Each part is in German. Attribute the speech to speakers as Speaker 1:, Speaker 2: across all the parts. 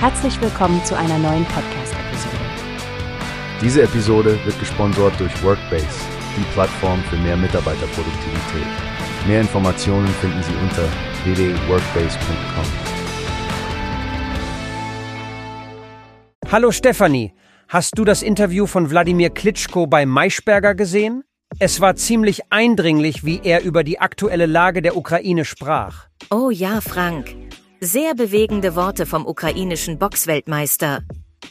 Speaker 1: Herzlich willkommen zu einer neuen Podcast-Episode.
Speaker 2: Diese Episode wird gesponsert durch Workbase, die Plattform für mehr Mitarbeiterproduktivität. Mehr Informationen finden Sie unter www.workbase.com.
Speaker 3: Hallo Stefanie, hast du das Interview von Wladimir Klitschko bei Maischberger gesehen? Es war ziemlich eindringlich, wie er über die aktuelle Lage der Ukraine sprach.
Speaker 4: Oh ja, Frank. Sehr bewegende Worte vom ukrainischen Boxweltmeister.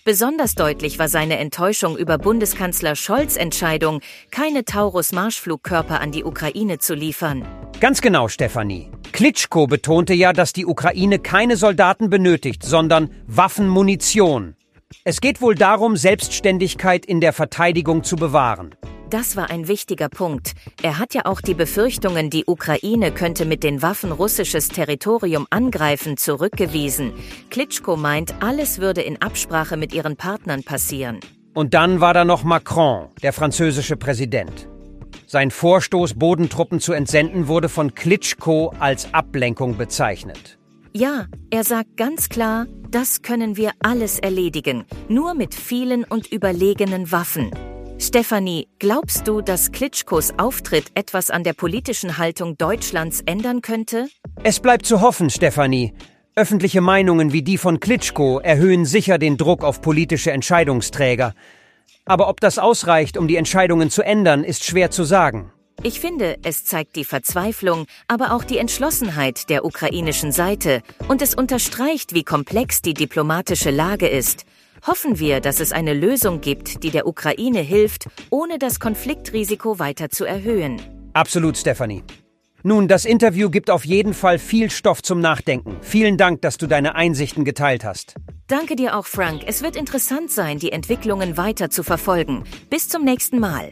Speaker 4: Besonders deutlich war seine Enttäuschung über Bundeskanzler Scholz Entscheidung, keine Taurus-Marschflugkörper an die Ukraine zu liefern.
Speaker 3: Ganz genau, Stefanie. Klitschko betonte ja, dass die Ukraine keine Soldaten benötigt, sondern Waffenmunition. Es geht wohl darum, Selbstständigkeit in der Verteidigung zu bewahren.
Speaker 4: Das war ein wichtiger Punkt. Er hat ja auch die Befürchtungen, die Ukraine könnte mit den Waffen russisches Territorium angreifen, zurückgewiesen. Klitschko meint, alles würde in Absprache mit ihren Partnern passieren.
Speaker 3: Und dann war da noch Macron, der französische Präsident. Sein Vorstoß, Bodentruppen zu entsenden, wurde von Klitschko als Ablenkung bezeichnet.
Speaker 4: Ja, er sagt ganz klar, das können wir alles erledigen, nur mit vielen und überlegenen Waffen. Stefanie, glaubst du, dass Klitschkos Auftritt etwas an der politischen Haltung Deutschlands ändern könnte?
Speaker 3: Es bleibt zu hoffen, Stefanie. Öffentliche Meinungen wie die von Klitschko erhöhen sicher den Druck auf politische Entscheidungsträger. Aber ob das ausreicht, um die Entscheidungen zu ändern, ist schwer zu sagen.
Speaker 4: Ich finde, es zeigt die Verzweiflung, aber auch die Entschlossenheit der ukrainischen Seite und es unterstreicht, wie komplex die diplomatische Lage ist. Hoffen wir, dass es eine Lösung gibt, die der Ukraine hilft, ohne das Konfliktrisiko weiter zu erhöhen.
Speaker 3: Absolut, Stephanie. Nun, das Interview gibt auf jeden Fall viel Stoff zum Nachdenken. Vielen Dank, dass du deine Einsichten geteilt hast.
Speaker 4: Danke dir auch, Frank. Es wird interessant sein, die Entwicklungen weiter zu verfolgen. Bis zum nächsten Mal.